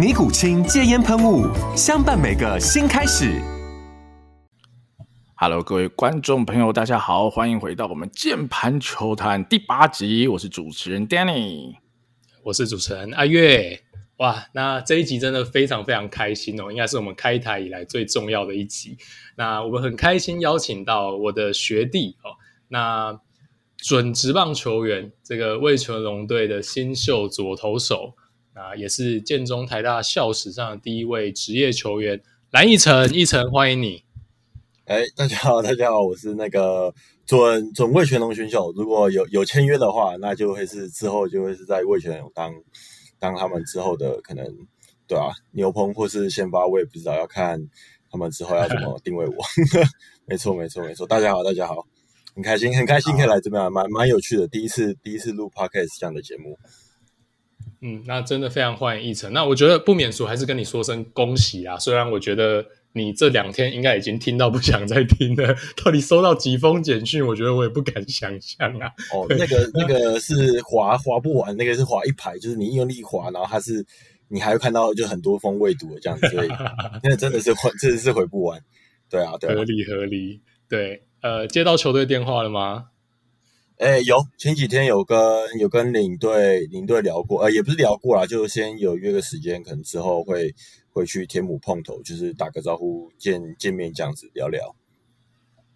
尼古清戒烟喷雾，相伴每个新开始。Hello，各位观众朋友，大家好，欢迎回到我们键盘球探第八集。我是主持人 Danny，我是主持人阿月。哇，那这一集真的非常非常开心哦，应该是我们开台以来最重要的一集。那我们很开心邀请到我的学弟哦，那准职棒球员，这个魏全龙队的新秀左投手。啊，也是建中台大校史上的第一位职业球员蓝翊诚，翊诚欢迎你。哎，大家好，大家好，我是那个准准味全龙选手，如果有有签约的话，那就会是之后就会是在味全龙当当他们之后的可能，对啊，牛棚或是先发，我也不知道，要看他们之后要怎么定位我。没错，没错，没错。大家好，大家好，很开心，很开心可以来这边，蛮蛮有趣的，第一次第一次录 podcast 这样的节目。嗯，那真的非常欢迎奕晨。那我觉得不免俗，还是跟你说声恭喜啊！虽然我觉得你这两天应该已经听到不想再听了，到底收到几封简讯，我觉得我也不敢想象啊。哦，那个那个是滑滑不完，那个是滑一排，就是你用力滑，然后它是你还会看到就很多封未读的这样子，所以 那真的是回，真的是回不完。对啊，对啊，合理合理。对，呃，接到球队电话了吗？哎，有前几天有跟有跟领队领队聊过，呃，也不是聊过啦，就先有约个时间，可能之后会会去天母碰头，就是打个招呼，见见面这样子聊聊。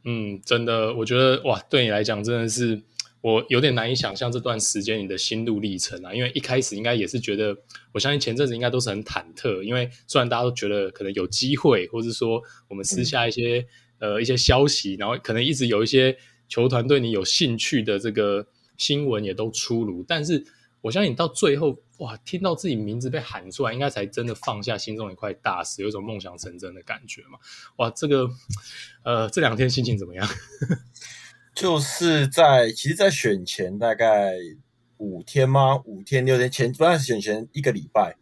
嗯，真的，我觉得哇，对你来讲真的是我有点难以想象这段时间你的心路历程啊，因为一开始应该也是觉得，我相信前阵子应该都是很忐忑，因为虽然大家都觉得可能有机会，或是说我们私下一些、嗯、呃一些消息，然后可能一直有一些。球团对你有兴趣的这个新闻也都出炉，但是我相信你到最后哇，听到自己名字被喊出来，应该才真的放下心中一块大石，有一种梦想成真的感觉嘛？哇，这个呃，这两天心情怎么样？就是在其实，在选前大概五天吗？五天六天前，不然选前一个礼拜，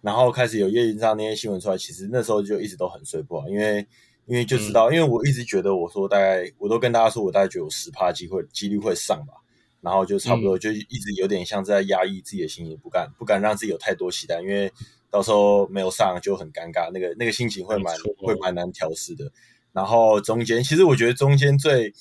然后开始有叶云章那些新闻出来，其实那时候就一直都很睡不好，因为。因为就知道，因为我一直觉得，我说大概，我都跟大家说，我大概觉得有十趴机会几率会上吧，然后就差不多就一直有点像在压抑自己的心情，不敢不敢让自己有太多期待，因为到时候没有上就很尴尬，那个那个心情会蛮会蛮难调试的。然后中间，其实我觉得中间最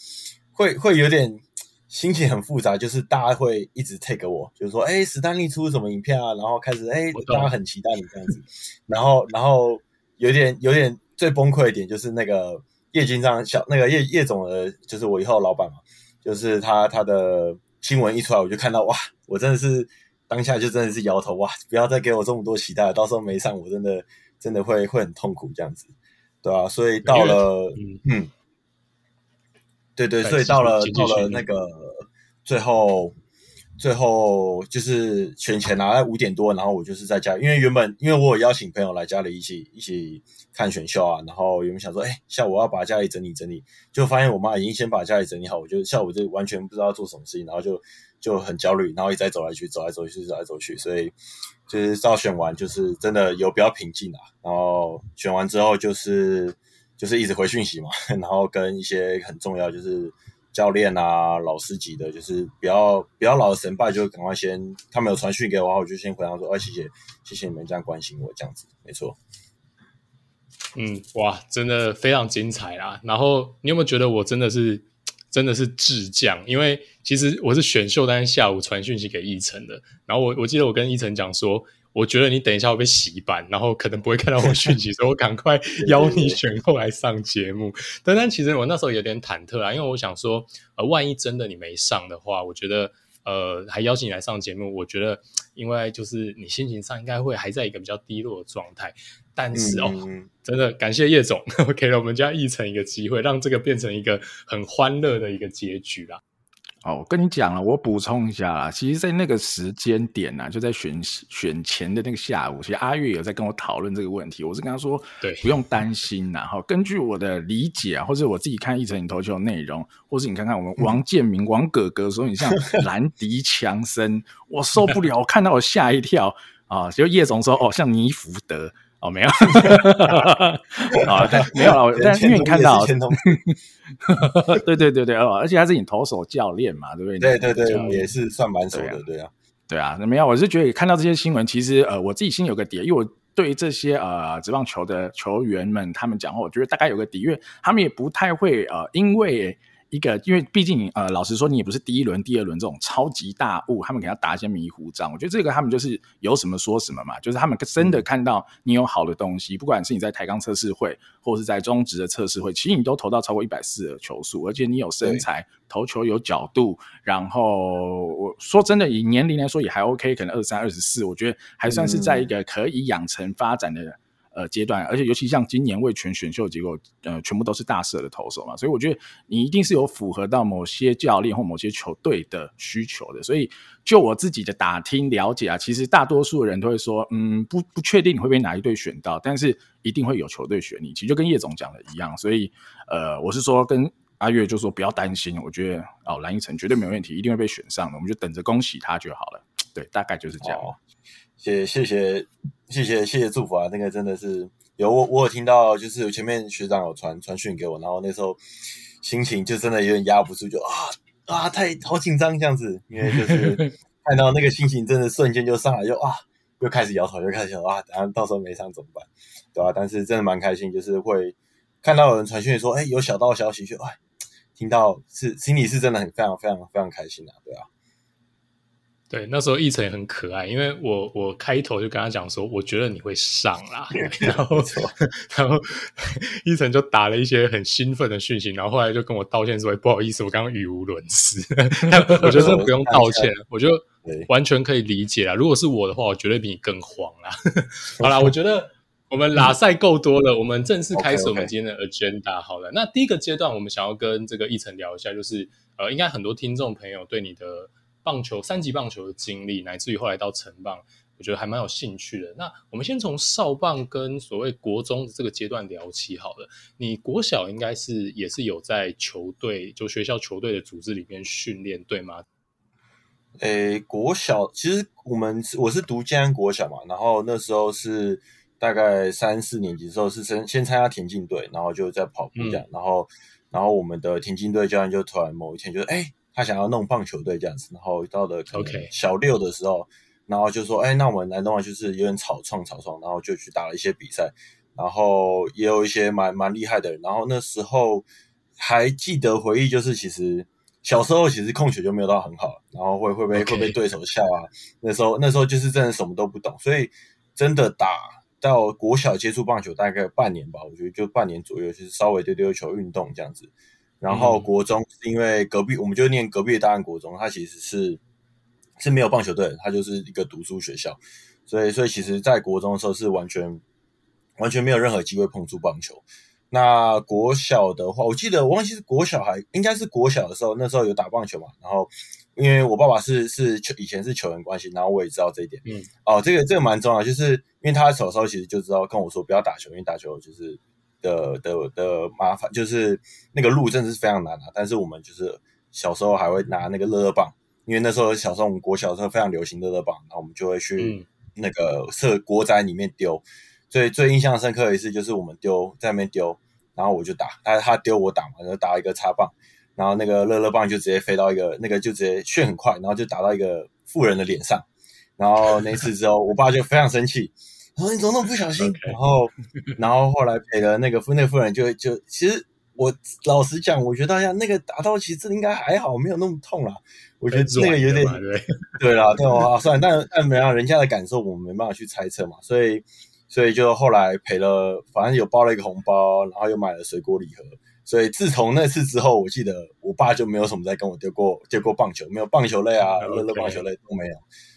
会会有点心情很复杂，就是大家会一直 take 我，就是说，哎，史丹利出什么影片啊？然后开始，哎，大家很期待你这样子，然后然后有点有点。最崩溃一点就是那个叶军章小那个叶叶总的，就是我以后的老板嘛，就是他他的新闻一出来，我就看到哇，我真的是当下就真的是摇头哇，不要再给我这么多期待了，到时候没上我真的真的会会很痛苦这样子，对吧、啊？所以到了嗯嗯，对对，所以到了到了那个最后。最后就是选前拿了五点多，然后我就是在家，因为原本因为我有邀请朋友来家里一起一起看选秀啊，然后原本想说，哎，下午要把家里整理整理，就发现我妈已经先把家里整理好，我就下午就完全不知道做什么事情，然后就就很焦虑，然后一直在走来去，走来走去，走来走去，所以就是到选完就是真的有比较平静啊，然后选完之后就是就是一直回讯息嘛，然后跟一些很重要就是。教练啊，老师级的，就是比较比较老的神拜，就赶快先他们有传讯给我，我就先回答说，哎，谢谢，谢谢你们这样关心我，这样子，没错。嗯，哇，真的非常精彩啦。然后你有没有觉得我真的是真的是智将？因为其实我是选秀，但是下午传讯息给奕晨的。然后我我记得我跟奕晨讲说，我觉得你等一下会被洗版，然后可能不会看到我讯息，所以我赶快邀你选后来上节目。但但其实我那时候有点忐忑啊，因为我想说，呃，万一真的你没上的话，我觉得。呃，还邀请你来上节目，我觉得，因为就是你心情上应该会还在一个比较低落的状态，但是哦，真的感谢叶总 给了我们家奕成一个机会，让这个变成一个很欢乐的一个结局啦。哦，我跟你讲了，我补充一下啦。其实，在那个时间点呢、啊，就在选选前的那个下午，其实阿月有在跟我讨论这个问题。我是跟他说，对，不用担心呐。哈，根据我的理解啊，或者我自己看一成你投球的内容，或是你看看我们王建民、嗯、王哥哥说你像 兰迪强森，我受不了，我看到我吓一跳啊！就叶总说，哦，像尼福德。哦，没有，啊，对，没有了。但因为你看到，对对对对哦，而且他是你投手教练嘛，对不对？对对对，也是算蛮熟的，对啊，对啊。那没有，我是觉得看到这些新闻，其实呃，我自己心里有个底，因为我对这些呃职棒球的球员们他们讲话，我觉得大概有个底，因为他们也不太会呃，因为。一个，因为毕竟呃，老实说，你也不是第一轮、第二轮这种超级大物，他们给他打一些迷糊仗。我觉得这个他们就是有什么说什么嘛，就是他们真的看到你有好的东西，不管是你在台钢测试会，或者是在中职的测试会，其实你都投到超过一百四的球速，而且你有身材，投球有角度，然后我说真的，以年龄来说也还 OK，可能二三、二十四，我觉得还算是在一个可以养成发展的。呃，阶段，而且尤其像今年味全选秀结果，呃，全部都是大社的投手嘛，所以我觉得你一定是有符合到某些教练或某些球队的需求的。所以就我自己的打听了解啊，其实大多数人都会说，嗯，不不确定你会被哪一队选到，但是一定会有球队选你。其实就跟叶总讲的一样，所以呃，我是说跟阿月就说不要担心，我觉得哦，蓝一成绝对没有问题，一定会被选上的，我们就等着恭喜他就好了。对，大概就是这样。谢谢谢谢谢谢谢祝福啊！那个真的是有我我有听到，就是前面学长有传传讯给我，然后那时候心情就真的有点压不住，就啊啊太好紧张这样子，因为就是 看到那个心情真的瞬间就上来，就啊又开始摇头，又开始想啊，然后到时候没上怎么办？对吧、啊？但是真的蛮开心，就是会看到有人传讯说，哎，有小道消息，就哎听到是心里是真的很非常非常非常开心啊，对啊。对，那时候奕成也很可爱，因为我我开头就跟他讲说，我觉得你会上啦，然后然后奕成就打了一些很兴奋的讯息，然后后来就跟我道歉说，不好意思，我刚刚语无伦次。我觉得不用道歉，我觉得完全可以理解啊。如果是我的话，我绝对比你更慌啦。好啦，我觉得我们拉赛够多了，我们正式开始我们今天的 agenda。好了，那第一个阶段，我们想要跟这个奕成聊一下，就是呃，应该很多听众朋友对你的。棒球三级棒球的经历，乃至于后来到成棒，我觉得还蛮有兴趣的。那我们先从少棒跟所谓国中的这个阶段聊起好了。你国小应该是也是有在球队，就学校球队的组织里面训练，对吗？诶、欸，国小其实我们我是读建安国小嘛，然后那时候是大概三四年级的时候是先先参加田径队，然后就在跑步这样，嗯、然后然后我们的田径队教练就突然某一天就诶。欸他想要弄棒球队这样子，然后到了可能小六的时候.然后就说：“哎，那我们来弄啊，就是有点草创草创，然后就去打了一些比赛，然后也有一些蛮蛮厉害的人。然后那时候还记得回忆，就是其实小时候其实控球就没有到很好，然后会会被.会被对手笑啊。那时候那时候就是真的什么都不懂，所以真的打到国小接触棒球大概半年吧，我觉得就半年左右，就是稍微丢丢球运动这样子。”然后国中是因为隔壁，我们就念隔壁的大安国中，它其实是是没有棒球队的，它就是一个读书学校，所以所以其实，在国中的时候是完全完全没有任何机会碰触棒球。那国小的话，我记得我忘记是国小还应该是国小的时候，那时候有打棒球嘛。然后因为我爸爸是是球以前是球员关系，然后我也知道这一点。嗯，哦，这个这个蛮重要，就是因为他小时候其实就知道跟我说不要打球，因为打球就是。的的的麻烦就是那个路真的是非常难啊，但是我们就是小时候还会拿那个乐乐棒，因为那时候小时候我们国小的时候非常流行乐乐棒，然后我们就会去那个社国宅里面丢。最最印象深刻的一次就是我们丢在那边丢，然后我就打，他他丢我打嘛，就打一个插棒，然后那个乐乐棒就直接飞到一个那个就直接旋很快，然后就打到一个富人的脸上，然后那次之后我爸就非常生气。然后你怎么那么不小心 然后，然后后来赔了那个夫那个妇人就就其实我老实讲，我觉得大家那个打到其实应该还好，没有那么痛啦。我觉得那个有点对，对啦，对啊，算了，但但没让人家的感受，我们没办法去猜测嘛。所以，所以就后来赔了，反正有包了一个红包，然后又买了水果礼盒。所以自从那次之后，我记得我爸就没有什么再跟我丢过丢过棒球，没有棒球类啊，乐乐棒球类都没有。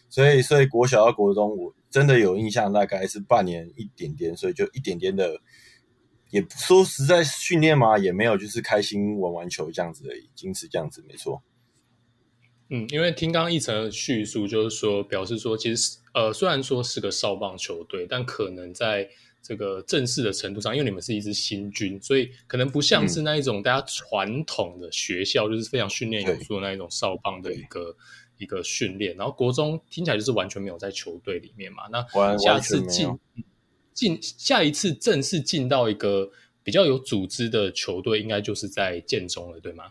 所以，所以国小到国中，我真的有印象，大概是半年一点点，所以就一点点的。也不说实在训练嘛，也没有，就是开心玩玩球这样子而已，仅此这样子，没错。嗯，因为听刚刚奕成的叙述，就是说表示说，其实呃，虽然说是个少棒球队，但可能在这个正式的程度上，因为你们是一支新军，所以可能不像是那一种大家传统的学校，嗯、就是非常训练有素的那一种少棒的一个一个训练。然后国中听起来就是完全没有在球队里面嘛，那下次进。进下一次正式进到一个比较有组织的球队，应该就是在建中了，对吗？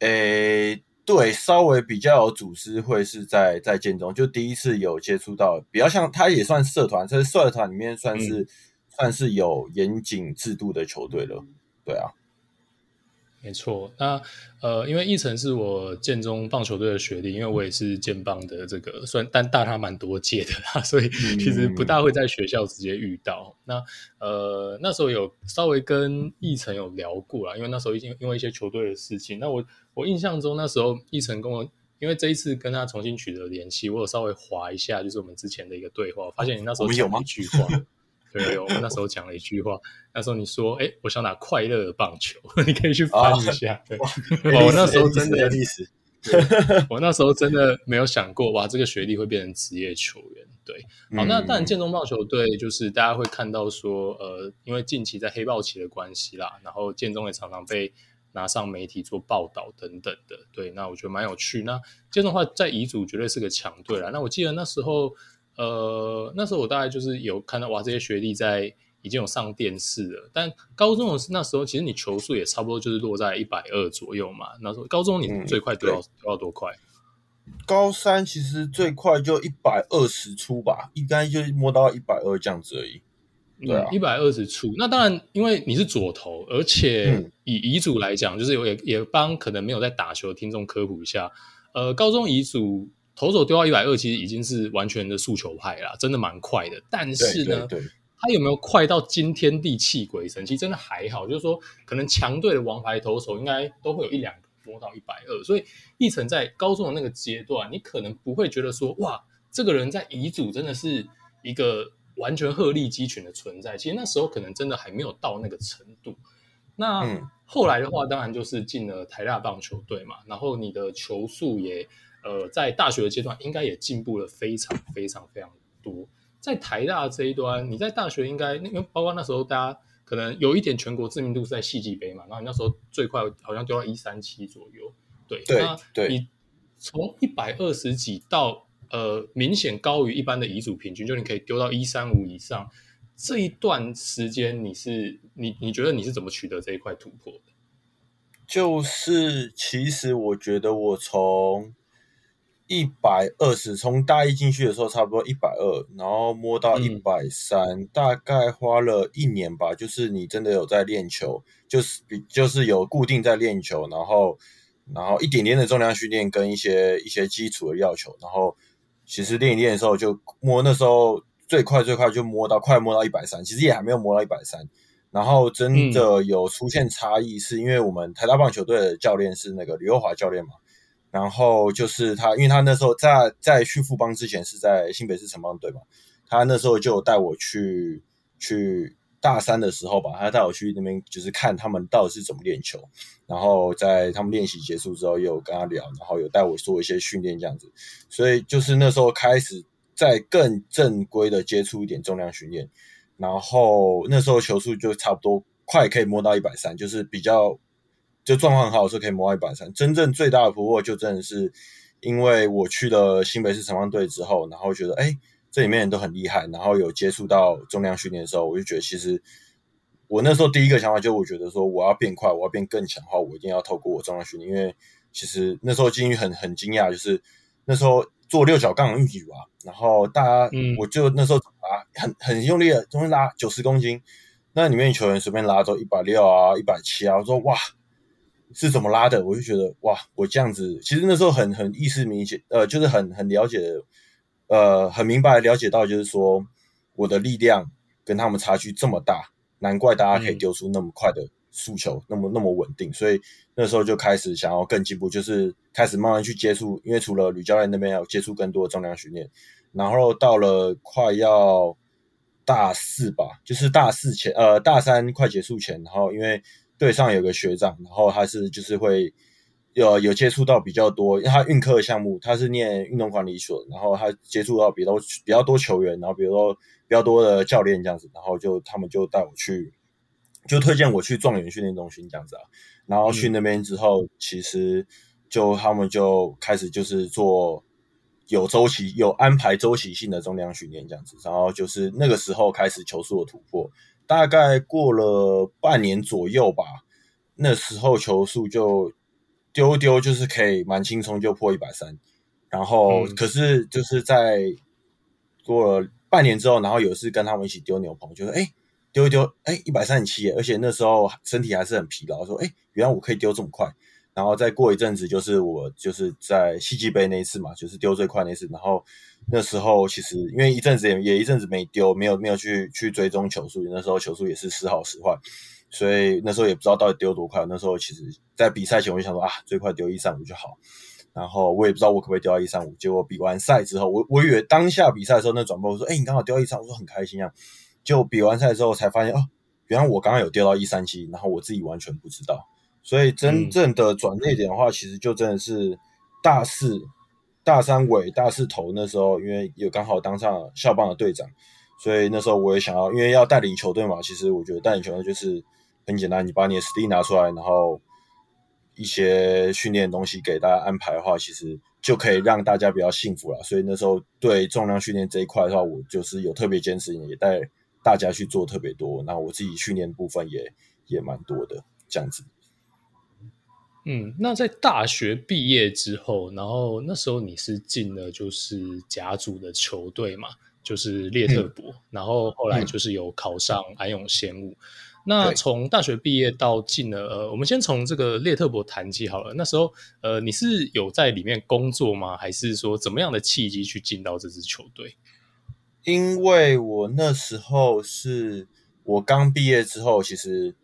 诶、欸，对，稍微比较有组织会是在在建中，就第一次有接触到，比较像他也算社团，这是社团里面算是、嗯、算是有严谨制度的球队了，对啊。没错，那呃，因为奕成是我建中棒球队的学弟，因为我也是建棒的这个，算但大他蛮多届的啦，所以其实不大会在学校直接遇到。嗯、那呃，那时候有稍微跟奕成有聊过啦，因为那时候已经因为一些球队的事情。那我我印象中那时候奕成跟我，因为这一次跟他重新取得联系，我有稍微划一下，就是我们之前的一个对话，发现你那时候有一句话。对，有，我那时候讲了一句话。那时候你说：“哎，我想打快乐的棒球。”你可以去翻一下。我那时候真的历史，我那时候真的没有想过，哇，这个学历会变成职业球员。对，好，那当然建中棒球队就是大家会看到说，呃，因为近期在黑豹旗的关系啦，然后建中也常常被拿上媒体做报道等等的。对，那我觉得蛮有趣。那建中的话，在乙组绝对是个强队啦。那我记得那时候。呃，那时候我大概就是有看到哇，这些学弟在已经有上电视了。但高中的那时候，其实你球速也差不多就是落在一百二左右嘛。那时候高中你最快丢到丢到多快？高三其实最快就一百二十出吧，应该就摸到一百二这样子而已。对啊，一百二十出。那当然，因为你是左投，而且以乙组来讲，就是也也帮可能没有在打球的听众科普一下。呃，高中乙组。投手丢到一百二，其实已经是完全的速球派啦，真的蛮快的。但是呢，他有没有快到惊天地泣鬼神？其实真的还好，就是说，可能强队的王牌投手应该都会有一两个摸到一百二。所以，一成在高中的那个阶段，你可能不会觉得说，哇，这个人在乙组真的是一个完全鹤立鸡群的存在。其实那时候可能真的还没有到那个程度。那、嗯、后来的话，当然就是进了台大棒球队嘛，然后你的球速也。呃，在大学的阶段，应该也进步了非常非常非常多。在台大这一端，你在大学应该，因为包括那时候大家可能有一点全国知名度是在戏剧杯嘛，然后你那时候最快好像丢到一三七左右。对，对那对你从一百二十几到呃明显高于一般的遗嘱平均，就你可以丢到一三五以上。这一段时间，你是你你觉得你是怎么取得这一块突破的？就是其实我觉得我从一百二十，从大一进去的时候差不多一百二，然后摸到一百三，大概花了一年吧。就是你真的有在练球，就是比就是有固定在练球，然后然后一点点的重量训练跟一些一些基础的要求，然后其实练一练的时候就摸，那时候最快最快就摸到快摸到一百三，其实也还没有摸到一百三。然后真的有出现差异，是因为我们台大棒球队的教练是那个刘华教练嘛。然后就是他，因为他那时候在在去富邦之前是在新北市城邦队嘛，他那时候就带我去去大三的时候吧，他带我去那边就是看他们到底是怎么练球，然后在他们练习结束之后，又跟他聊，然后有带我做一些训练这样子，所以就是那时候开始在更正规的接触一点重量训练，然后那时候球速就差不多快可以摸到一百三，就是比较。就状况很好的时候可以摸到一百三，真正最大的突破就真的是因为我去了新北市城棒队之后，然后觉得哎、欸，这里面人都很厉害，然后有接触到重量训练的时候，我就觉得其实我那时候第一个想法就我觉得说我要变快，我要变更强的话，我一定要透过我重量训练，因为其实那时候金鱼很很惊讶，就是那时候做六角杠运举吧，然后大家、嗯、我就那时候啊很很用力的，总是拉九十公斤。那里面球员随便拉都一百六啊，一百七啊。我说哇，是怎么拉的？我就觉得哇，我这样子其实那时候很很意识明显，呃，就是很很了解，呃，很明白了解到，就是说我的力量跟他们差距这么大，难怪大家可以丢出那么快的速球，嗯、那么那么稳定。所以那时候就开始想要更进步，就是开始慢慢去接触，因为除了吕教练那边要接触更多的重量训练。然后到了快要大四吧，就是大四前，呃，大三快结束前，然后因为队上有个学长，然后他是就是会有有接触到比较多，因为他运科的项目，他是念运动管理所，然后他接触到比较比较多球员，然后比如说比较多的教练这样子，然后就他们就带我去，就推荐我去状元训练中心这样子啊，然后去那边之后，嗯、其实就他们就开始就是做。有周期、有安排周期性的重量训练这样子，然后就是那个时候开始球速的突破，大概过了半年左右吧，那时候球速就丢丢就是可以蛮轻松就破一百三，然后可是就是在过了半年之后，然后有一次跟他们一起丢牛棚，就是哎丢一丢哎一百三十七，而且那时候身体还是很疲劳，说哎原来我可以丢这么快。然后再过一阵子，就是我就是在西季杯那一次嘛，就是丢最快那次。然后那时候其实因为一阵子也也一阵子没丢，没有没有去去追踪球速，那时候球速也是时好时坏，所以那时候也不知道到底丢多快。那时候其实，在比赛前我就想说啊，最快丢一三五就好。然后我也不知道我可不可以丢到一三五。结果比完赛之后，我我以为当下比赛的时候那转播说，哎，你刚好丢一三五，我说很开心啊。就比完赛之后才发现，哦，原来我刚刚有丢到一三七，然后我自己完全不知道。所以真正的转捩点的话，其实就真的是大四、大三尾、大四头那时候，因为有刚好当上校棒的队长，所以那时候我也想要，因为要带领球队嘛。其实我觉得带领球队就是很简单，你把你的实力拿出来，然后一些训练东西给大家安排的话，其实就可以让大家比较幸福了。所以那时候对重量训练这一块的话，我就是有特别坚持，也带大家去做特别多。然后我自己训练部分也也蛮多的，这样子。嗯，那在大学毕业之后，然后那时候你是进了就是甲组的球队嘛，就是列特博，嗯、然后后来就是有考上安永鲜物。嗯、那从大学毕业到进了，呃，我们先从这个列特博谈起好了。那时候，呃，你是有在里面工作吗？还是说怎么样的契机去进到这支球队？因为我那时候是我刚毕业之后，其实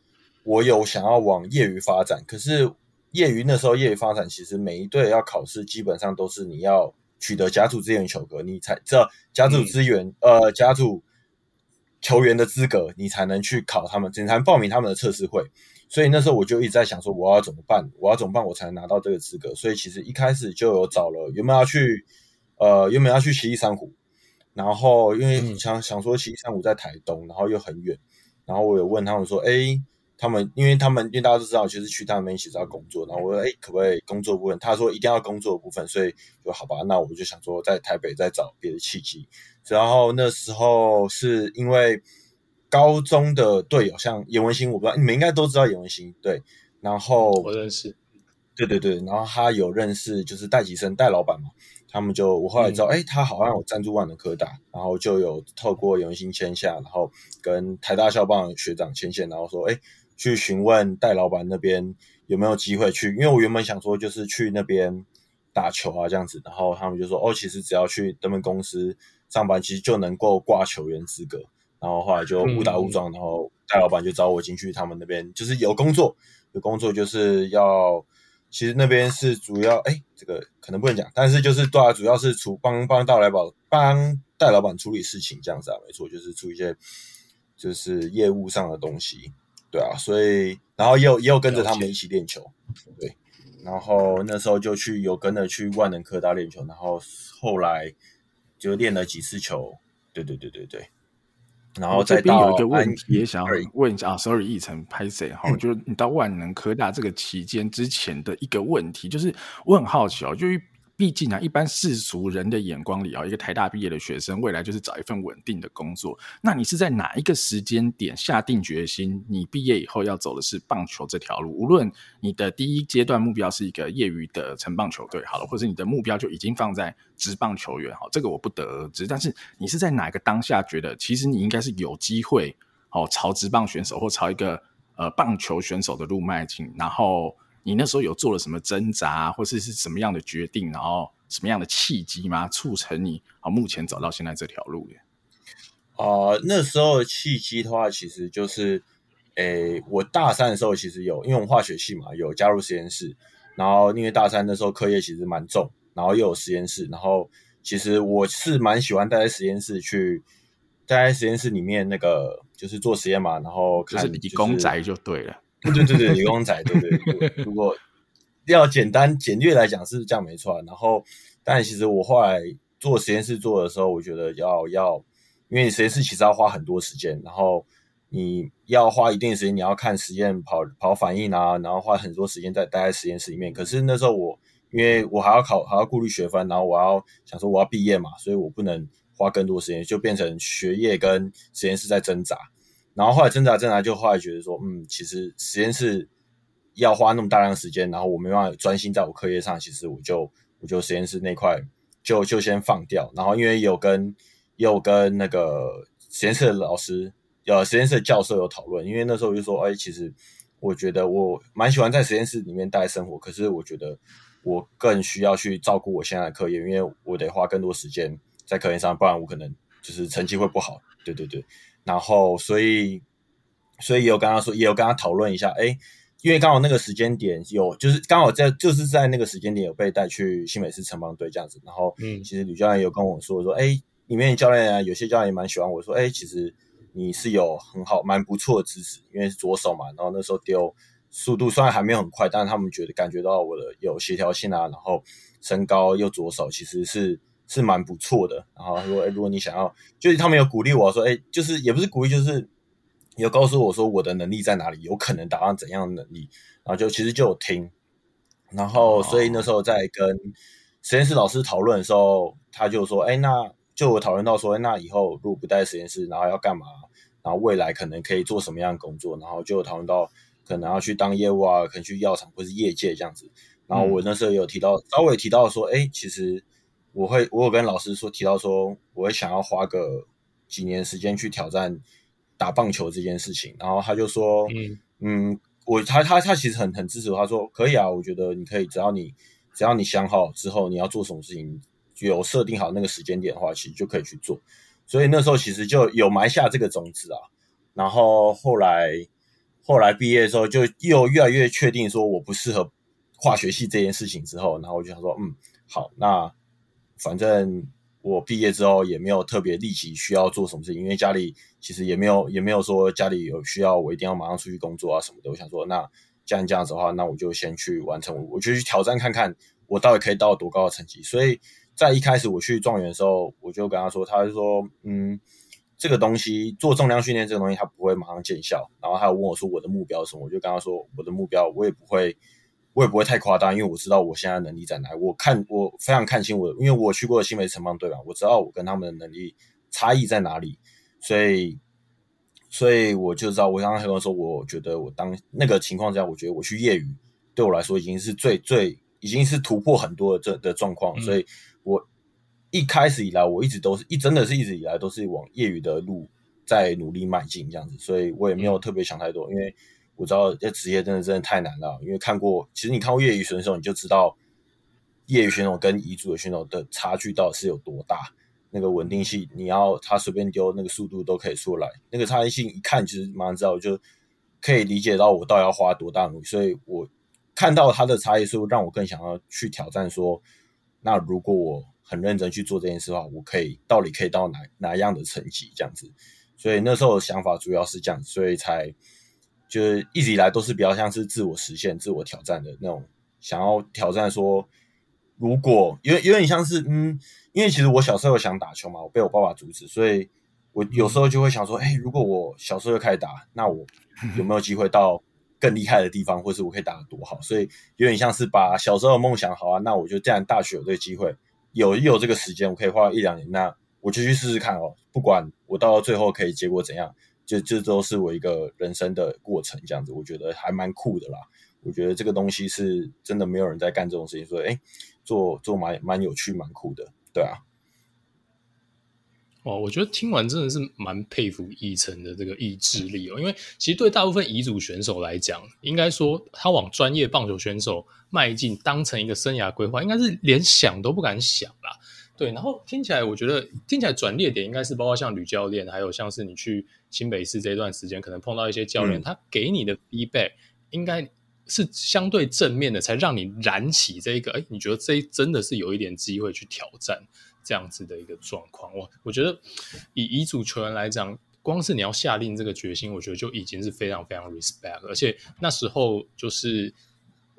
我有想要往业余发展，可是。业余那时候，业余发展其实每一队要考试，基本上都是你要取得甲组资源球格，你才这甲组资源、嗯、呃甲组球员的资格，你才能去考他们，你才能报名他们的测试会。所以那时候我就一直在想说，我要怎么办？我要怎么办？我才能拿到这个资格？所以其实一开始就有找了，原本要去呃原本要去奇异珊瑚，然后因为想、嗯、想说奇异珊瑚在台东，然后又很远，然后我有问他们说，哎。他们，因为他们，因为大家都知道，就是去他们一起找工作。然后我说，哎，可不可以工作部分？他说一定要工作部分，所以就好吧。那我就想说，在台北再找别的契机。然后那时候是因为高中的队友，像颜文兴，我不知道你们应该都知道颜文兴，对。然后我认识，对对对。然后他有认识，就是戴吉生戴老板嘛。他们就我后来知道，哎、嗯，他好像有赞助万能科大，然后就有透过严文兴签下，然后跟台大校棒学长牵线，然后说，哎。去询问戴老板那边有没有机会去，因为我原本想说就是去那边打球啊这样子，然后他们就说哦，其实只要去他们公司上班，其实就能够挂球员资格。然后后来就误打误撞，然后戴老板就找我进去他们那边，就是有工作，有工作就是要，其实那边是主要，哎，这个可能不能讲，但是就是对啊，主要是处帮帮戴老板帮戴老板处理事情这样子啊，没错，就是出一些就是业务上的东西。对啊，所以然后也有也有跟着他们一起练球，对，然后那时候就去有跟着去万能科大练球，然后后来就练了几次球，对对对对对，然后再到这边有一个问题也想要问一下啊，sorry，奕成拍谁哈？就是你到万能科大这个期间之前的一个问题，就是我很好奇哦，就。毕竟啊，一般世俗人的眼光里啊，一个台大毕业的学生，未来就是找一份稳定的工作。那你是在哪一个时间点下定决心，你毕业以后要走的是棒球这条路？无论你的第一阶段目标是一个业余的成棒球队，好了，或者你的目标就已经放在职棒球员，好，这个我不得而知。但是你是在哪一个当下觉得，其实你应该是有机会哦朝职棒选手或朝一个呃棒球选手的路迈进？然后你那时候有做了什么挣扎，或是是什么样的决定，然后什么样的契机吗？促成你啊目前走到现在这条路的？啊、呃，那时候的契机的话，其实就是，诶，我大三的时候其实有，因为我们化学系嘛，有加入实验室。然后因为大三那时候课业其实蛮重，然后又有实验室，然后其实我是蛮喜欢待在实验室去，待在实验室里面那个就是做实验嘛，然后看、就是、就是理工宅就对了，对对对对，理工仔对对对。如果要简单简略来讲是这样没错。然后，但其实我后来做实验室做的时候，我觉得要要。因为实验室其实要花很多时间，然后你要花一定时间，你要看实验跑跑反应啊，然后花很多时间在待在实验室里面。可是那时候我，因为我还要考，还要顾虑学分，然后我要想说我要毕业嘛，所以我不能花更多时间，就变成学业跟实验室在挣扎。然后后来挣扎挣扎，就后来觉得说，嗯，其实实验室要花那么大量时间，然后我没办法专心在我课业上，其实我就我就实验室那块就就先放掉。然后因为有跟有跟那个实验室的老师，呃，实验室的教授有讨论，因为那时候我就说，哎，其实我觉得我蛮喜欢在实验室里面待生活，可是我觉得我更需要去照顾我现在的课业，因为我得花更多时间在课业上，不然我可能就是成绩会不好。对对对，然后所以所以也有跟他说，也有跟他讨论一下，哎，因为刚好那个时间点有，就是刚好在就是在那个时间点有被带去新美式城邦队这样子，然后嗯，其实吕教练有跟我说说，哎。里面教练啊，有些教练也蛮喜欢我说，哎，其实你是有很好、蛮不错的姿势，因为是左手嘛。然后那时候丢速度虽然还没有很快，但是他们觉得感觉到我的有协调性啊，然后身高又左手，其实是是蛮不错的。然后他说，哎，如果你想要，就是他们有鼓励我说，哎，就是也不是鼓励，就是有告诉我说我的能力在哪里，有可能达到怎样的能力。然后就其实就有听，然后所以那时候在跟实验室老师讨论的时候，他就说，哎，那。就我讨论到说，那以后如果不待实验室，然后要干嘛？然后未来可能可以做什么样的工作？然后就讨论到可能要去当业务啊，可能去药厂或是业界这样子。然后我那时候有提到，嗯、稍微提到说，哎，其实我会，我有跟老师说提到说，我会想要花个几年时间去挑战打棒球这件事情。然后他就说，嗯嗯，我他他他其实很很支持我，他说可以啊，我觉得你可以，只要你只要你想好之后你要做什么事情。有设定好那个时间点的话，其实就可以去做。所以那时候其实就有埋下这个种子啊。然后后来后来毕业的时候，就又越来越确定说我不适合化学系这件事情之后，然后我就想说，嗯，好，那反正我毕业之后也没有特别立即需要做什么事情，因为家里其实也没有也没有说家里有需要我一定要马上出去工作啊什么的。我想说，那既然这样子的话，那我就先去完成，我就去挑战看看我到底可以到多高的成绩。所以。在一开始我去状元的时候，我就跟他说，他就说，嗯，这个东西做重量训练这个东西，他不会马上见效。然后他又问我说，我的目标是什么？我就跟他说，我的目标我也不会，我也不会太夸大，因为我知道我现在能力在哪里。我看我非常看清我，因为我去过新北城邦队吧，我知道我跟他们的能力差异在哪里，所以，所以我就知道，我刚刚跟他说，我觉得我当那个情况下，我觉得我去业余对我来说已经是最最已经是突破很多的这的状况，所以。我一开始以来，我一直都是一真的是一直以来都是往业余的路在努力迈进这样子，所以我也没有特别想太多，因为我知道这职业真的真的太难了。因为看过，其实你看过业余选手，你就知道业余选手跟乙组的选手的差距到底是有多大。那个稳定性，你要他随便丢那个速度都可以出来，那个差异性一看其实马上知道，就可以理解到我到底要花多大努力。所以我看到他的差异，是让我更想要去挑战说。那如果我很认真去做这件事的话，我可以到底可以到哪哪样的成绩这样子？所以那时候的想法主要是这样，所以才就是一直以来都是比较像是自我实现、自我挑战的那种，想要挑战说，如果因为有点像是嗯，因为其实我小时候有想打球嘛，我被我爸爸阻止，所以我有时候就会想说，哎，如果我小时候就开始打，那我 有没有机会到？更厉害的地方，或是我可以打得多好，所以有点像是把小时候的梦想，好啊，那我就既然大学有这个机会，有一有这个时间，我可以花一两年，那我就去试试看哦。不管我到最后可以结果怎样，就这都是我一个人生的过程，这样子，我觉得还蛮酷的啦。我觉得这个东西是真的没有人在干这种事情，所以哎，做做蛮蛮有趣，蛮酷的，对啊。哦，我觉得听完真的是蛮佩服奕成的这个意志力哦，因为其实对大部分乙组选手来讲，应该说他往专业棒球选手迈进，当成一个生涯规划，应该是连想都不敢想啦。对，然后听起来，我觉得听起来转捩点应该是包括像吕教练，还有像是你去新北市这段时间，可能碰到一些教练，嗯、他给你的 feedback 应该是相对正面的，才让你燃起这一个，哎，你觉得这真的是有一点机会去挑战这样子的一个状况。我我觉得以乙组球员来讲，光是你要下定这个决心，我觉得就已经是非常非常 respect，而且那时候就是。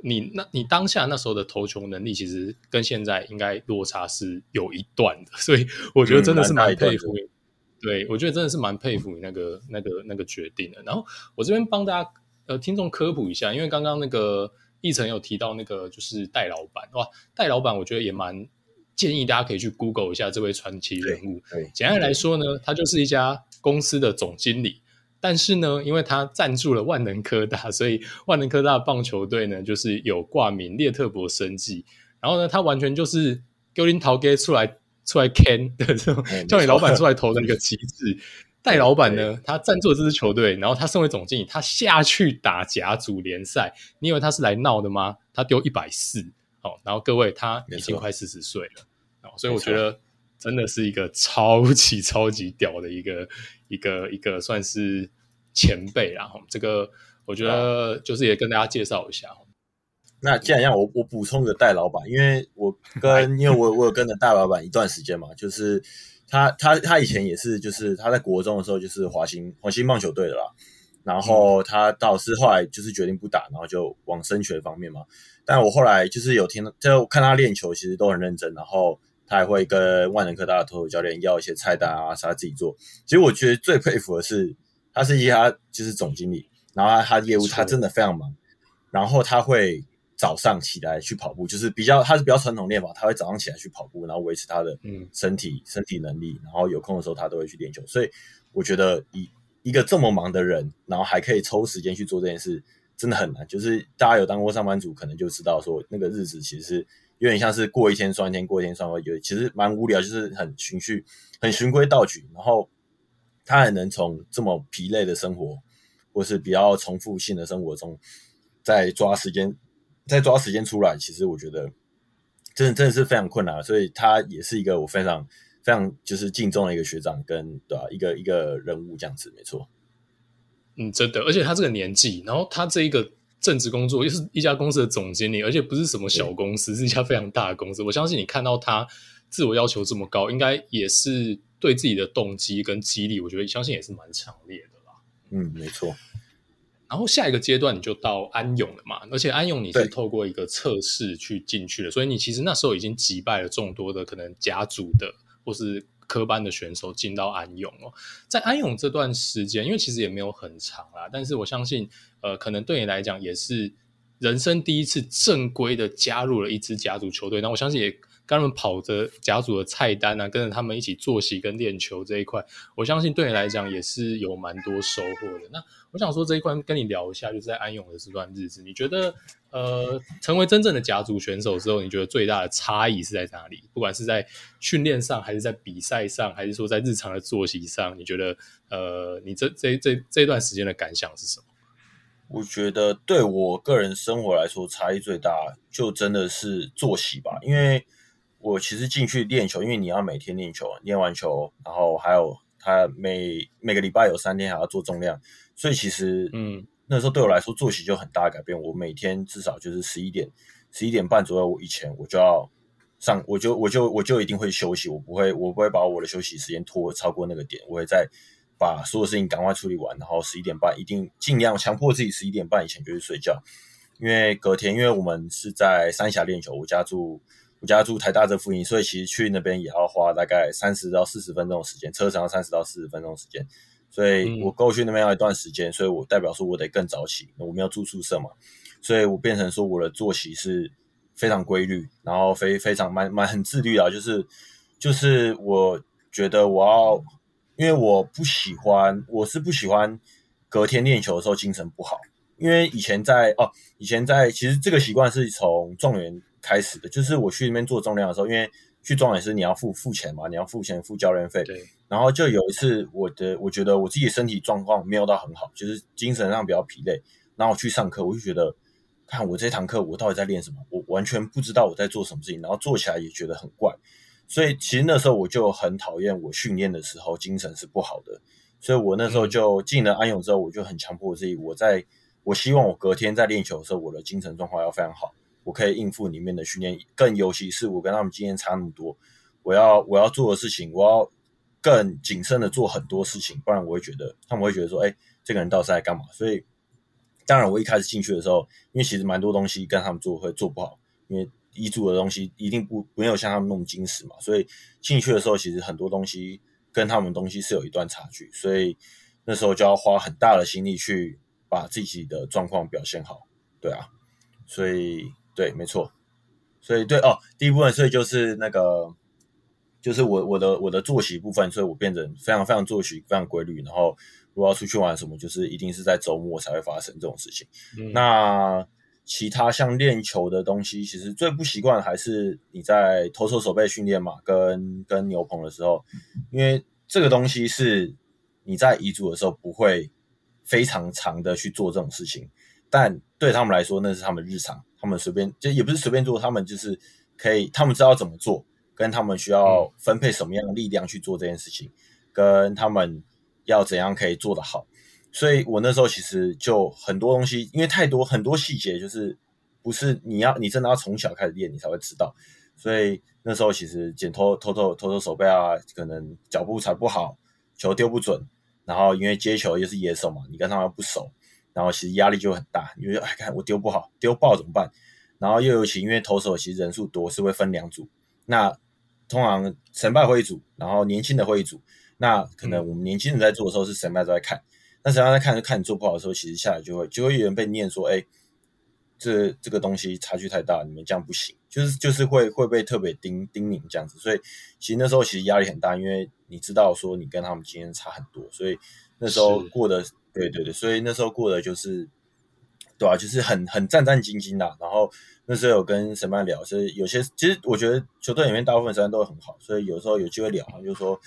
你那，你当下那时候的投球能力，其实跟现在应该落差是有一段的，所以我觉得真的是蛮佩服你。对，我觉得真的是蛮佩服你那个、那个、那个决定的。然后我这边帮大家呃听众科普一下，因为刚刚那个奕成有提到那个就是戴老板哇，戴老板我觉得也蛮建议大家可以去 Google 一下这位传奇人物。简单来说呢，他就是一家公司的总经理。但是呢，因为他赞助了万能科大，所以万能科大棒球队呢，就是有挂名列特伯生计。然后呢，他完全就是丢林桃给出来出来 can 的这种，叫你老板出来投的一个旗帜。戴老板呢，他赞助了这支球队，然后他身为总经理，他下去打甲组联赛，你以为他是来闹的吗？他丢一百四，哦，然后各位他已经快四十岁了，哦，所以我觉得。真的是一个超级超级屌的一个一个一个算是前辈啦，这个我觉得就是也跟大家介绍一下。那既然让我我补充个戴老板，因为我跟 因为我我有跟着戴老板一段时间嘛，就是他他他以前也是就是他在国中的时候就是华兴华兴棒球队的啦，然后他倒是后来就是决定不打，然后就往升学方面嘛。但我后来就是有听就看他练球，其实都很认真，然后。他还会跟万能科大的投手教练要一些菜单啊，是他自己做。其实我觉得最佩服的是，他是一家就是总经理，然后他，他业务他真的非常忙，然后他会早上起来去跑步，就是比较他是比较传统练法，他会早上起来去跑步，然后维持他的身体、嗯、身体能力，然后有空的时候他都会去练球。所以我觉得以一个这么忙的人，然后还可以抽时间去做这件事，真的很难。就是大家有当过上班族，可能就知道说那个日子其实是。有点像是过一天算一天，过一天算一天，有其实蛮无聊，就是很循序、很循规蹈矩。然后他还能从这么疲累的生活，或是比较重复性的生活中，再抓时间，再抓时间出来。其实我觉得，真的真的是非常困难。所以他也是一个我非常非常就是敬重的一个学长，跟对吧、一个一个人物这样子，没错。嗯，真的，而且他这个年纪，然后他这一个。正职工作又是一家公司的总经理，而且不是什么小公司，是一家非常大的公司。我相信你看到他自我要求这么高，应该也是对自己的动机跟激励，我觉得相信也是蛮强烈的啦。嗯，没错。然后下一个阶段你就到安永了嘛，而且安永你是透过一个测试去进去的，所以你其实那时候已经击败了众多的可能甲组的或是科班的选手进到安永哦。在安永这段时间，因为其实也没有很长啦，但是我相信。呃，可能对你来讲也是人生第一次正规的加入了一支家族球队，那我相信也跟他们跑着甲组的菜单啊，跟着他们一起作息跟练球这一块，我相信对你来讲也是有蛮多收获的。那我想说这一块跟你聊一下，就是在安永的这段日子，你觉得呃，成为真正的甲组选手之后，你觉得最大的差异是在哪里？不管是在训练上，还是在比赛上，还是说在日常的作息上，你觉得呃，你这这这这段时间的感想是什么？我觉得对我个人生活来说，差异最大就真的是作息吧。因为我其实进去练球，因为你要每天练球，练完球，然后还有他每每个礼拜有三天还要做重量，所以其实嗯，那时候对我来说作息就很大改变。我每天至少就是十一点十一点半左右，我以前我就要上，我就我就我就一定会休息，我不会我不会把我的休息时间拖超过那个点，我会在。把所有事情赶快处理完，然后十一点半一定尽量强迫自己十一点半以前就去睡觉，因为隔天因为我们是在三峡练球，我家住我家住台大这附近，所以其实去那边也要花大概三十到四十分钟的时间，车程要三十到四十分钟的时间，所以我过去那边要一段时间，所以我代表说我得更早起，我们要住宿舍嘛，所以我变成说我的作息是非常规律，然后非非常蛮蛮很自律啊，就是就是我觉得我要。因为我不喜欢，我是不喜欢隔天练球的时候精神不好。因为以前在哦，以前在其实这个习惯是从状元开始的，就是我去那边做重量的时候，因为去重也是你要付付钱嘛，你要付钱付教练费。对。然后就有一次，我的我觉得我自己身体状况没有到很好，就是精神上比较疲累。然后我去上课，我就觉得，看我这堂课我到底在练什么？我完全不知道我在做什么事情，然后做起来也觉得很怪。所以其实那时候我就很讨厌我训练的时候精神是不好的。所以我那时候就进了安永之后，我就很强迫我自己，我在我希望我隔天在练球的时候，我的精神状况要非常好。我可以应付里面的训练，更尤其是我跟他们经验差那么多，我要我要做的事情，我要更谨慎的做很多事情，不然我会觉得他们会觉得说，哎，这个人到底在干嘛？所以，当然我一开始进去的时候，因为其实蛮多东西跟他们做会做不好，因为遗嘱的东西一定不没有像他们那么精实嘛，所以进去的时候其实很多东西跟他们东西是有一段差距，所以那时候就要花很大的心力去把自己的状况表现好，对啊，所以。对，没错，所以对哦，第一部分，所以就是那个，就是我我的我的作息部分，所以我变成非常非常作息非常规律，然后如果要出去玩什么，就是一定是在周末才会发生这种事情。嗯、那其他像练球的东西，其实最不习惯还是你在投手手背训练嘛，跟跟牛棚的时候，因为这个东西是你在乙组的时候不会非常长的去做这种事情，但对他们来说，那是他们日常。他们随便就也不是随便做，他们就是可以，他们知道怎么做，跟他们需要分配什么样的力量去做这件事情，跟他们要怎样可以做得好。所以我那时候其实就很多东西，因为太多很多细节，就是不是你要你真的要从小开始练，你才会知道。所以那时候其实捡投投投投投手背啊，可能脚步踩不好，球丢不准，然后因为接球又是野手嘛，你跟他们不熟。然后其实压力就很大，因为哎，看我丢不好，丢爆怎么办？然后又尤其因为投手其实人数多，是会分两组。那通常神败会一组，然后年轻的会一组。那可能我们年轻人在做的时候是神败都在看，那神败在看，就看你做不好的时候，其实下来就会就会有人被念说，哎，这这个东西差距太大，你们这样不行，就是就是会会被特别叮叮咛这样子。所以其实那时候其实压力很大，因为你知道说你跟他们经验差很多，所以那时候过的。对对对，所以那时候过的就是，对啊，就是很很战战兢兢的。然后那时候有跟沈曼聊，所以有些其实我觉得球队里面大部分时间都很好，所以有时候有机会聊，就是说，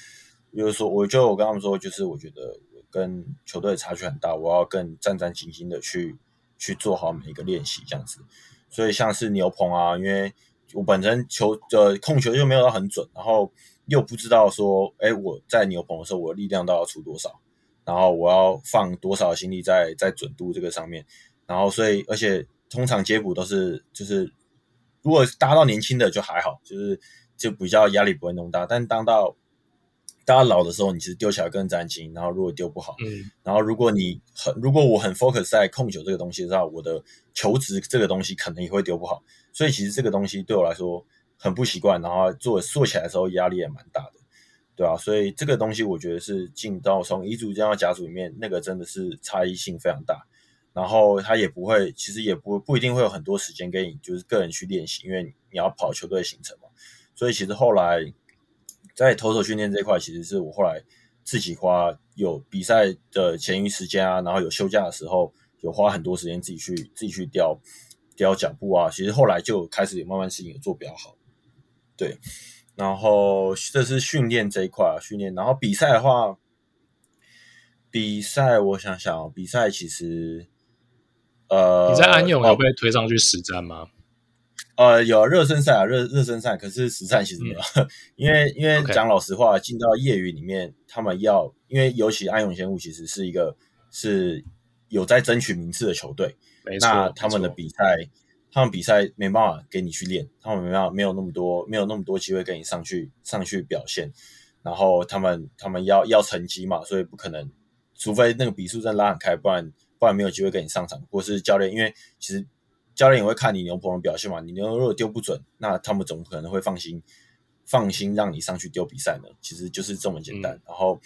就是说，我就我跟他们说，就是我觉得跟球队差距很大，我要更战战兢兢的去去做好每一个练习这样子。所以像是牛棚啊，因为我本身球的控球又没有到很准，然后又不知道说，哎，我在牛棚的时候，我的力量都要出多少。然后我要放多少心力在在准度这个上面，然后所以而且通常接捕都是就是如果搭到年轻的就还好，就是就比较压力不会那么大。但当到大家老的时候，你其实丢起来更担心。然后如果丢不好，嗯，然后如果你很如果我很 focus 在控球这个东西的话，我的球质这个东西可能也会丢不好。所以其实这个东西对我来说很不习惯，然后做做起来的时候压力也蛮大的。对啊，所以这个东西我觉得是进到从乙组进到甲组里面，那个真的是差异性非常大。然后他也不会，其实也不不一定会有很多时间给你，就是个人去练习，因为你要跑球队行程嘛。所以其实后来在投手训练这一块，其实是我后来自己花有比赛的前余时间啊，然后有休假的时候，有花很多时间自己去自己去调调脚步啊。其实后来就开始有慢慢适应，做比较好。对。然后这是训练这一块啊，训练。然后比赛的话，比赛我想想，比赛其实，呃，你在安永有被推上去实战吗？呃，有热身赛啊，热热身赛，可是实战其实没有，嗯、因为因为讲老实话，进.到业余里面，他们要，因为尤其安永仙物其实是一个是有在争取名次的球队，那他们的比赛。他们比赛没办法给你去练，他们没办法，没有那么多，没有那么多机会给你上去上去表现。然后他们他们要要成绩嘛，所以不可能，除非那个比数真的拉很开，不然不然没有机会给你上场。或是教练，因为其实教练也会看你牛棚的表现嘛，你牛如果丢不准，那他们怎么可能会放心放心让你上去丢比赛呢？其实就是这么简单。嗯、然后，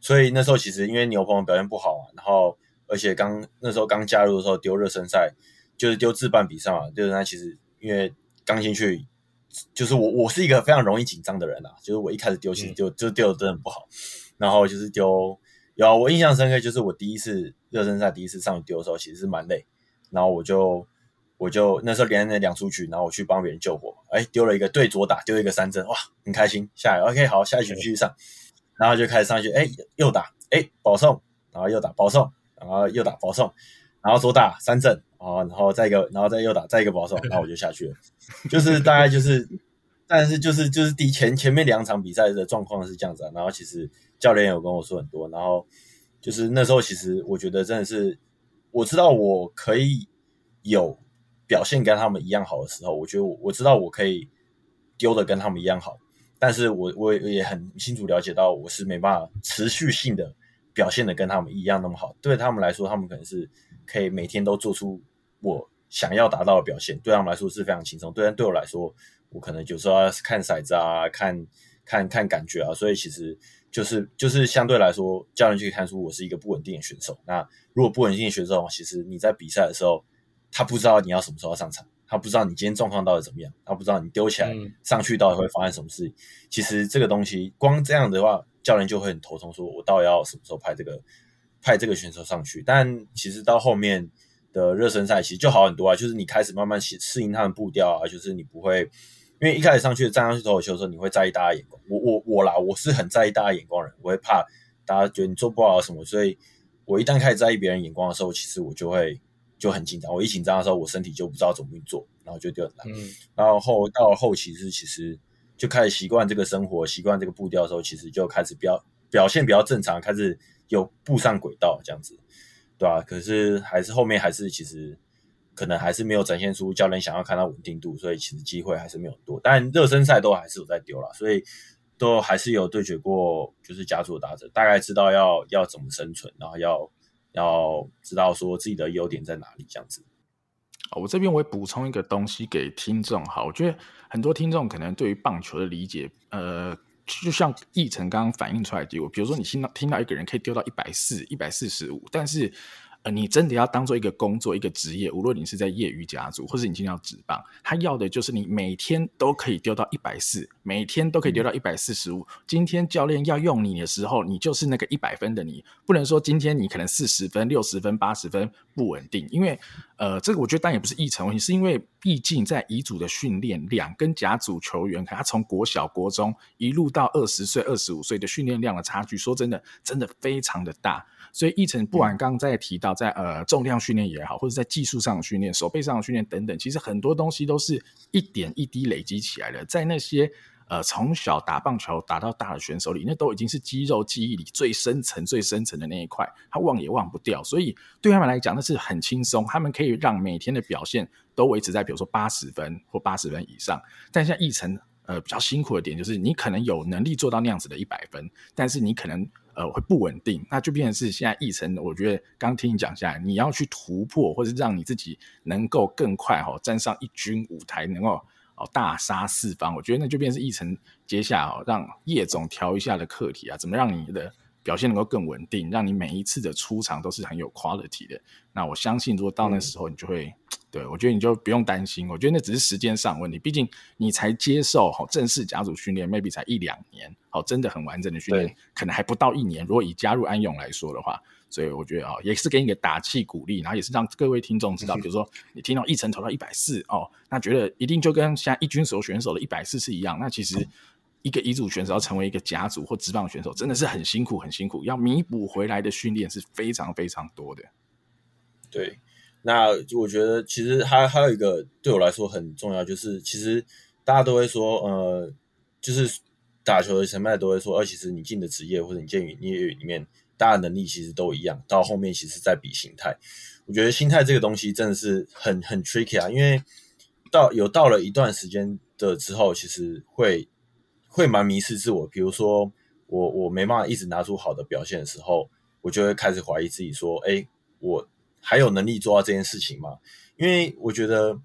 所以那时候其实因为牛棚的表现不好啊，然后而且刚那时候刚加入的时候丢热身赛。就是丢自办比赛嘛，就是那其实因为刚进去，就是我我是一个非常容易紧张的人啊，就是我一开始丢其实就就丢的真的不好，然后就是丢，有我印象深刻就是我第一次热身赛第一次上去丢的时候其实是蛮累，然后我就我就那时候连着两出局，然后我去帮别人救火，哎，丢了一个对左打，丢一个三针，哇，很开心。下来，OK，好，下一局继续上，然后就开始上去，哎，右打，哎，保送，然后右打保送，然后又打保送，然后左打三振，啊，然后再一个，然后再右打，再一个保送，然后我就下去了，就是大概就是，但是就是就是第前前面两场比赛的状况是这样子啊，然后其实教练有跟我说很多，然后就是那时候其实我觉得真的是，我知道我可以有。表现跟他们一样好的时候，我觉得我我知道我可以丢的跟他们一样好，但是我我也很清楚了解到我是没办法持续性的表现的跟他们一样那么好。对他们来说，他们可能是可以每天都做出我想要达到的表现，对他们来说是非常轻松。对，但对我来说，我可能有时候要看骰子啊，看看看感觉啊，所以其实就是就是相对来说，教练就可以看出我是一个不稳定的选手。那如果不稳定的选手，其实你在比赛的时候。他不知道你要什么时候要上场，他不知道你今天状况到底怎么样，他不知道你丢起来上去到底会发生什么事。其实这个东西光这样的话，教练就会很头痛，说我到底要什么时候拍这个派这个选手上去？但其实到后面的热身赛其实就好很多啊，就是你开始慢慢适适应他们步调啊，就是你不会因为一开始上去站上去投手球的时候，你会在意大家眼光。我我我啦，我是很在意大家眼光的人，我会怕大家觉得你做不好什么，所以我一旦开始在意别人眼光的时候，其实我就会。就很紧张，我一紧张的时候，我身体就不知道怎么运作，然后就丢很难。嗯，然后后到后期是其实就开始习惯这个生活，习惯这个步调的时候，其实就开始表表现比较正常，开始有步上轨道这样子，对吧、啊？可是还是后面还是其实可能还是没有展现出教练想要看到稳定度，所以其实机会还是没有多。但热身赛都还是有在丢啦，所以都还是有对决过，就是家族的打者，大概知道要要怎么生存，然后要。要知道说自己的优点在哪里，这样子。我这边我会补充一个东西给听众哈，我觉得很多听众可能对于棒球的理解，呃，就像奕成刚刚反映出来的结果，比如说你听到听到一个人可以丢到一百四、一百四十五，但是呃。你真的要当做一个工作、一个职业，无论你是在业余家族，或是你今天要职棒，他要的就是你每天都可以丢到一百四，每天都可以丢到一百四十五。今天教练要用你的时候，你就是那个一百分的你，不能说今天你可能四十分、六十分、八十分不稳定，因为呃，这个我觉得当然也不是奕成问题，是因为毕竟在乙组的训练量跟甲组球员，他从国小、国中一路到二十岁、二十五岁的训练量的差距，说真的，真的非常的大。所以奕成不管刚刚在提到在呃重量训练也好，或者在技术上的训练、手背上的训练等等，其实很多东西都是一点一滴累积起来的。在那些呃从小打棒球打到大的选手里，那都已经是肌肉记忆里最深层、最深层的那一块，他忘也忘不掉。所以对他们来讲，那是很轻松，他们可以让每天的表现都维持在比如说八十分或八十分以上。但像奕成呃比较辛苦的点就是，你可能有能力做到那样子的一百分，但是你可能。呃，会不稳定，那就变成是现在奕成。我觉得刚听你讲下来，你要去突破，或者让你自己能够更快哈、哦、站上一军舞台，能够哦大杀四方。我觉得那就变成是奕成接下来、哦、让叶总调一下的课题啊，怎么让你的表现能够更稳定，让你每一次的出场都是很有 quality 的。那我相信，如果到那时候，你就会。嗯对，我觉得你就不用担心，我觉得那只是时间上问题。毕竟你才接受好正式甲组训练，maybe 才一两年，好，真的很完整的训练，可能还不到一年。如果以加入安永来说的话，所以我觉得啊，也是给你个打气鼓励，然后也是让各位听众知道，比如说你听到一成投到一百四哦，那觉得一定就跟现在一军所有选手的一百四是一样。那其实一个乙组选手要成为一个甲组或职棒选手，真的是很辛苦，很辛苦，要弥补回来的训练是非常非常多的。对。那我觉得其实还还有一个对我来说很重要，就是其实大家都会说，呃，就是打球的前辈都会说，而、呃、其实你进的职业或者你进业余里面，大家能力其实都一样，到后面其实在比心态。我觉得心态这个东西真的是很很 tricky 啊，因为到有到了一段时间的之后，其实会会蛮迷失自我。比如说我我没办法一直拿出好的表现的时候，我就会开始怀疑自己，说，哎，我。还有能力做到这件事情吗？因为我觉得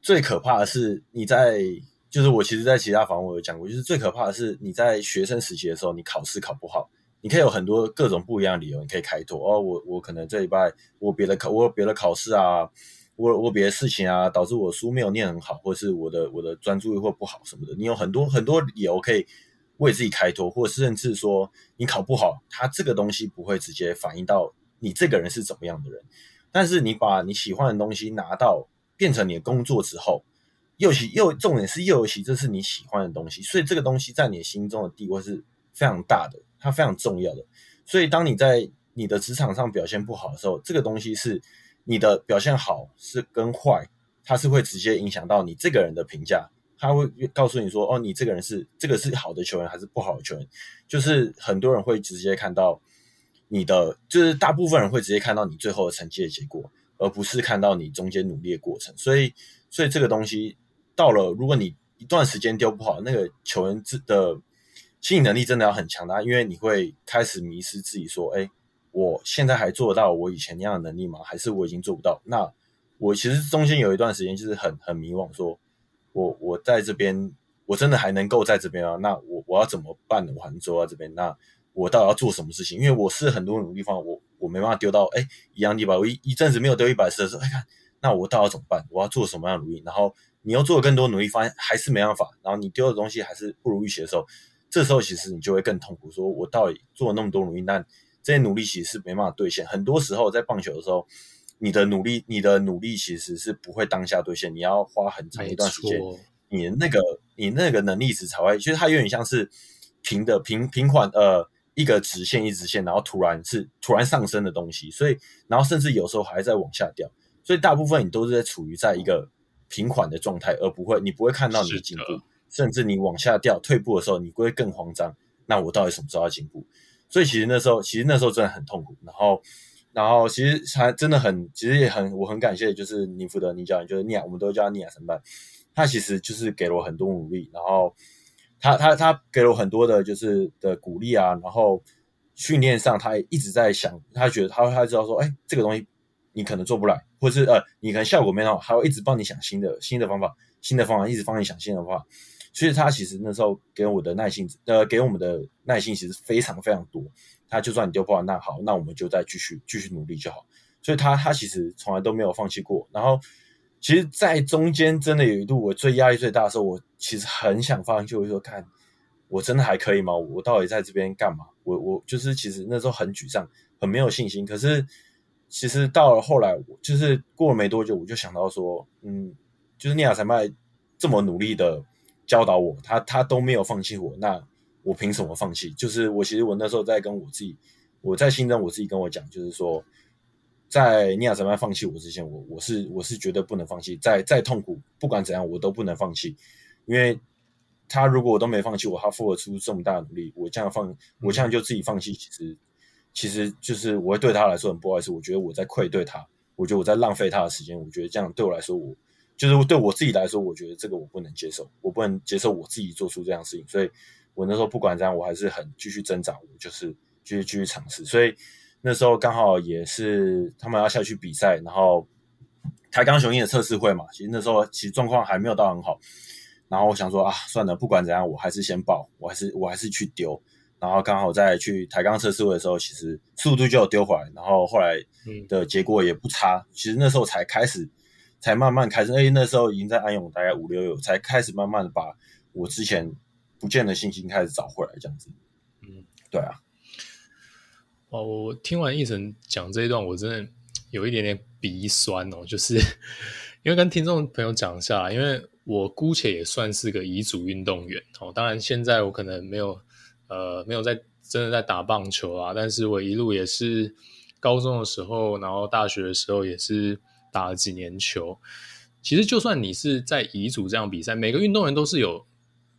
最可怕的是你在，就是我其实，在其他访问我有讲过，就是最可怕的是你在学生时期的时候，你考试考不好，你可以有很多各种不一样的理由，你可以开脱哦，我我可能这礼拜我别的考，我别的考试啊，我我别的事情啊，导致我书没有念很好，或者是我的我的专注力或不好什么的，你有很多很多理由可以为自己开脱，或是甚至说你考不好，它这个东西不会直接反映到你这个人是怎么样的人。但是你把你喜欢的东西拿到变成你的工作之后，又其又重点是尤其这是你喜欢的东西，所以这个东西在你心中的地位是非常大的，它非常重要的。所以当你在你的职场上表现不好的时候，这个东西是你的表现好是跟坏，它是会直接影响到你这个人的评价。他会告诉你说：“哦，你这个人是这个是好的球员还是不好的球员？”就是很多人会直接看到你的，就是大部分人会直接看到你最后的成绩的结果，而不是看到你中间努力的过程。所以，所以这个东西到了，如果你一段时间丢不好，那个球员的心理能力真的要很强大，因为你会开始迷失自己，说：“哎，我现在还做得到我以前那样的能力吗？还是我已经做不到？”那我其实中间有一段时间就是很很迷惘，说。我我在这边，我真的还能够在这边啊？那我我要怎么办呢？我还能做到这边？那我到底要做什么事情？因为我是很多努力方，我我没办法丢到哎一样一百，我一一阵子没有丢一百次的时候，哎看，那我到底要怎么办？我要做什么样的努力？然后你要做更多努力，发现还是没办法，然后你丢的东西还是不如预期的时候，这时候其实你就会更痛苦。说我到底做了那么多努力，但这些努力其实是没办法兑现。很多时候在棒球的时候。你的努力，你的努力其实是不会当下兑现，你要花很长一段时间，你的那个你那个能力值才会，其实它有点像是平的平平缓呃一个直线一直线，然后突然是突然上升的东西，所以然后甚至有时候还在往下掉，所以大部分你都是在处于在一个平缓的状态，而不会你不会看到你的进步，甚至你往下掉退步的时候，你会更慌张。那我到底什么时候要进步？所以其实那时候其实那时候真的很痛苦，然后。然后其实还真的很，其实也很，我很感谢，就是尼福德尼教练，就是尼亚，我们都叫他尼亚神班，他其实就是给了我很多努力，然后他他他给了我很多的，就是的鼓励啊，然后训练上他也一直在想，他觉得他他知道说，哎，这个东西你可能做不来，或者是呃，你可能效果没那么好，他会一直帮你想新的新的方法，新的方法，一直帮你想新的方法，所以他其实那时候给我的耐心，呃，给我们的耐心其实非常非常多。他就算你丢不好，那好，那我们就再继续继续努力就好。所以他他其实从来都没有放弃过。然后，其实，在中间真的有一度我最压力最大的时候，我其实很想放弃，我就说看我真的还可以吗？我到底在这边干嘛？我我就是其实那时候很沮丧，很没有信心。可是其实到了后来，就是过了没多久，我就想到说，嗯，就是尼亚才迈这么努力的教导我，他他都没有放弃我，那。我凭什么放弃？就是我其实我那时候在跟我自己，我在心中我自己跟我讲，就是说，在尼亚神曼放弃我之前，我我是我是绝对不能放弃，再再痛苦，不管怎样我都不能放弃，因为他如果我都没放弃我，他付了出这么大努力，我这样放，我这样就自己放弃，其实其实就是我会对他来说很不好意思，我觉得我在愧对他，我觉得我在浪费他的时间，我觉得这样对我来说，我就是对我自己来说，我觉得这个我不能接受，我不能接受我自己做出这样的事情，所以。我那时候不管怎样，我还是很继续挣扎，我就是继续继续尝试。所以那时候刚好也是他们要下去比赛，然后台钢雄鹰的测试会嘛，其实那时候其实状况还没有到很好。然后我想说啊，算了，不管怎样，我还是先报，我还是我还是去丢。然后刚好在去台钢测试会的时候，其实速度就有丢回来，然后后来的结果也不差。嗯、其实那时候才开始，才慢慢开始，因为那时候已经在安永大概五六月，才开始慢慢的把我之前。不见的信心开始找回来，这样子，嗯，对啊。哦，我听完一成讲这一段，我真的有一点点鼻酸哦，就是因为跟听众朋友讲一下，因为我姑且也算是个遗族运动员哦。当然，现在我可能没有呃没有在真的在打棒球啊，但是我一路也是高中的时候，然后大学的时候也是打了几年球。其实，就算你是在乙组这样比赛，每个运动员都是有。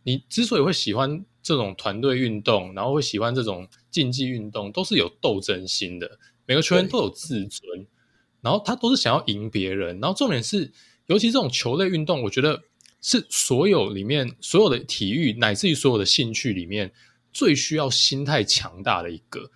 你之所以会喜欢这种团队运动，然后会喜欢这种竞技运动，都是有斗争心的。每个球员都有自尊，然后他都是想要赢别人。然后重点是，尤其这种球类运动，我觉得是所有里面所有的体育，乃至于所有的兴趣里面，最需要心态强大的一个。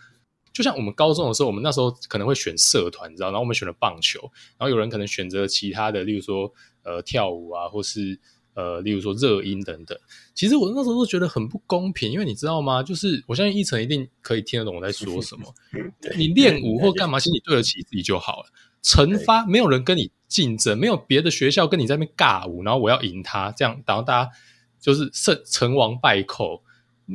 就像我们高中的时候，我们那时候可能会选社团，你知道，然后我们选了棒球，然后有人可能选择其他的，例如说呃跳舞啊，或是。呃，例如说热音等等，其实我那时候都觉得很不公平，因为你知道吗？就是我相信一成一定可以听得懂我在说什么。你练舞或干嘛，其实你对得起自己就好了。惩罚没有人跟你竞争，没有别的学校跟你在那边尬舞，然后我要赢他，这样，然后大家就是胜成王败寇。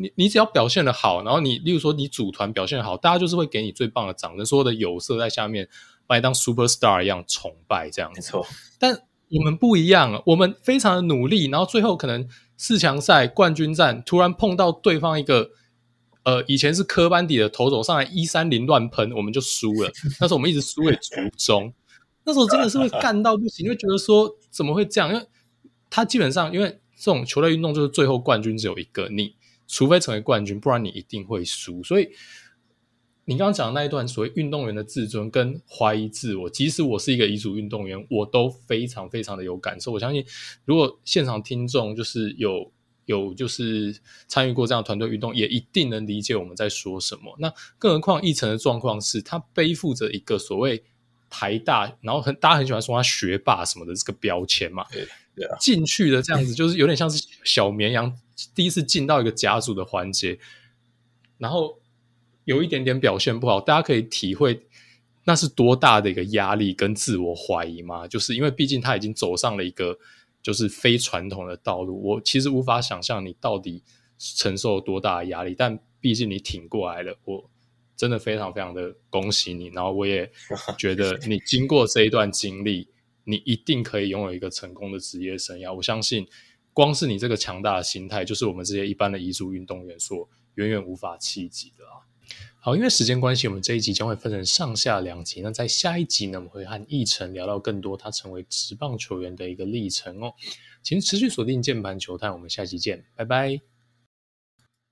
你你只要表现的好，然后你例如说你组团表现得好，大家就是会给你最棒的掌声，所有的有色在下面把你当 super star 一样崇拜这样子。没错，但。我们不一样，我们非常的努力，然后最后可能四强赛冠军战突然碰到对方一个，呃，以前是科班底的投手上来一三零乱喷，我们就输了。那时候我们一直输给竹中，那时候真的是会干到不行，因为觉得说怎么会这样？因为他基本上因为这种球类运动就是最后冠军只有一个，你除非成为冠军，不然你一定会输，所以。你刚刚讲的那一段所谓运动员的自尊跟怀疑自我，即使我是一个乙组运动员，我都非常非常的有感受。我相信，如果现场听众就是有有就是参与过这样团队运动，也一定能理解我们在说什么。那更何况奕成的状况是，他背负着一个所谓台大，然后很大家很喜欢说他学霸什么的这个标签嘛，进去的这样子就是有点像是小绵羊第一次进到一个家族的环节，然后。有一点点表现不好，大家可以体会那是多大的一个压力跟自我怀疑吗？就是因为毕竟他已经走上了一个就是非传统的道路，我其实无法想象你到底承受多大的压力，但毕竟你挺过来了，我真的非常非常的恭喜你。然后我也觉得你经过这一段经历，你一定可以拥有一个成功的职业生涯。我相信，光是你这个强大的心态，就是我们这些一般的乙组运动员所远远无法企及的啊。好，因为时间关系，我们这一集将会分成上下两集。那在下一集呢，我们会和奕晨聊到更多他成为职棒球员的一个历程哦。请持续锁定键盘球探，我们下期见，拜拜。